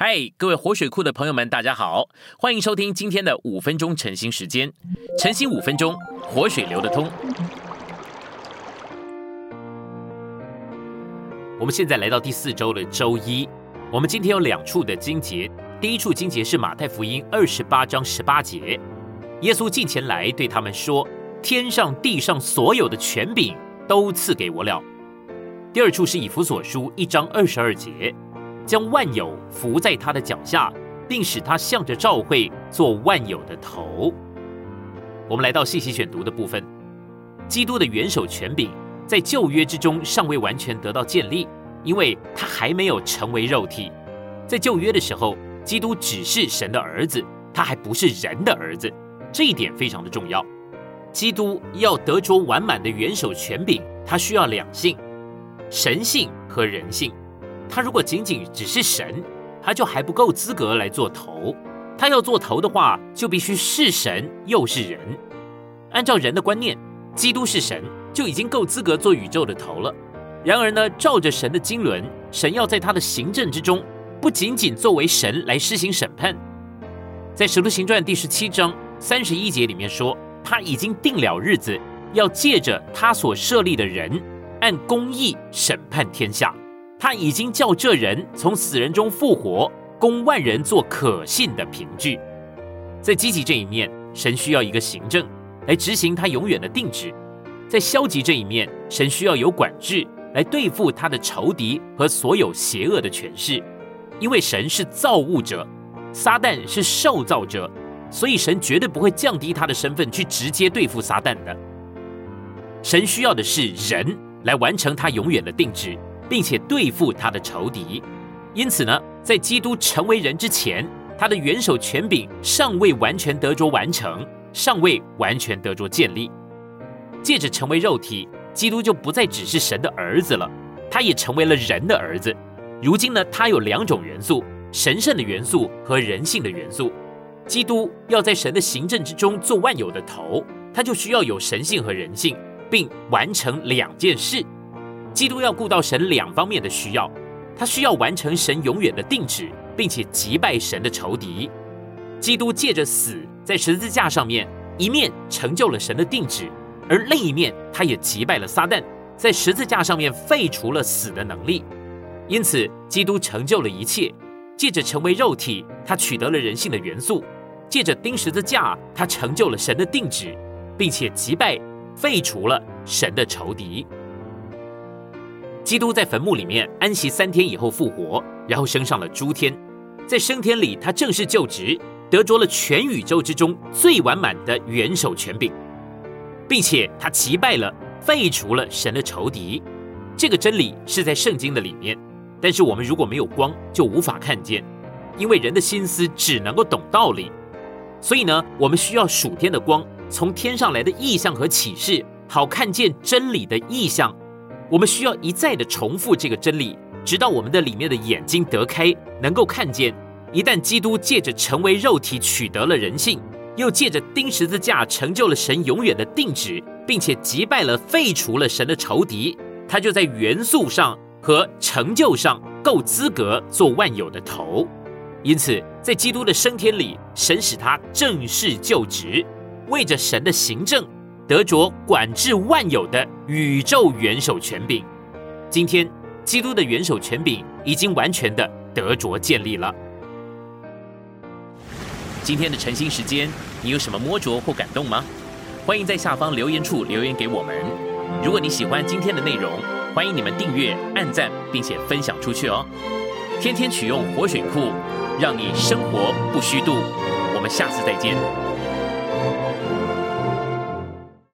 嗨，各位活水库的朋友们，大家好，欢迎收听今天的五分钟晨兴时间。晨兴五分钟，活水流得通。我们现在来到第四周的周一，我们今天有两处的经节。第一处经节是马太福音二十八章十八节，耶稣近前来对他们说：“天上地上所有的权柄都赐给我了。”第二处是以弗所书一章二十二节。将万有伏在他的脚下，并使他向着召会做万有的头。我们来到信息选读的部分。基督的元首权柄在旧约之中尚未完全得到建立，因为他还没有成为肉体。在旧约的时候，基督只是神的儿子，他还不是人的儿子。这一点非常的重要。基督要得着完满的元首权柄，他需要两性：神性和人性。他如果仅仅只是神，他就还不够资格来做头。他要做头的话，就必须是神又是人。按照人的观念，基督是神，就已经够资格做宇宙的头了。然而呢，照着神的经纶，神要在他的行政之中，不仅仅作为神来施行审判。在使徒行传第十七章三十一节里面说，他已经定了日子，要借着他所设立的人，按公义审判天下。他已经叫这人从死人中复活，供万人做可信的凭据。在积极这一面，神需要一个行政来执行他永远的定旨；在消极这一面，神需要有管制来对付他的仇敌和所有邪恶的权势。因为神是造物者，撒旦是受造者，所以神绝对不会降低他的身份去直接对付撒旦的。神需要的是人来完成他永远的定旨。并且对付他的仇敌，因此呢，在基督成为人之前，他的元首权柄尚未完全得着完成，尚未完全得着建立。借着成为肉体，基督就不再只是神的儿子了，他也成为了人的儿子。如今呢，他有两种元素：神圣的元素和人性的元素。基督要在神的行政之中做万有的头，他就需要有神性和人性，并完成两件事。基督要顾到神两方面的需要，他需要完成神永远的定旨，并且击败神的仇敌。基督借着死在十字架上面，一面成就了神的定旨，而另一面他也击败了撒旦，在十字架上面废除了死的能力。因此，基督成就了一切。借着成为肉体，他取得了人性的元素；借着钉十字架，他成就了神的定旨，并且击败、废除了神的仇敌。基督在坟墓里面安息三天以后复活，然后升上了诸天。在升天里，他正式就职，得着了全宇宙之中最完满的元首权柄，并且他击败了、废除了神的仇敌。这个真理是在圣经的里面，但是我们如果没有光，就无法看见，因为人的心思只能够懂道理。所以呢，我们需要属天的光，从天上来的意象和启示，好看见真理的意象。我们需要一再的重复这个真理，直到我们的里面的眼睛得开，能够看见。一旦基督借着成为肉体取得了人性，又借着钉十字架成就了神永远的定旨，并且击败了、废除了神的仇敌，他就在元素上和成就上够资格做万有的头。因此，在基督的升天里，神使他正式就职，为着神的行政。得着管制万有的宇宙元首权柄，今天基督的元首权柄已经完全的得着建立了。今天的晨兴时间，你有什么摸着或感动吗？欢迎在下方留言处留言给我们。如果你喜欢今天的内容，欢迎你们订阅、按赞，并且分享出去哦。天天取用活水库，让你生活不虚度。我们下次再见。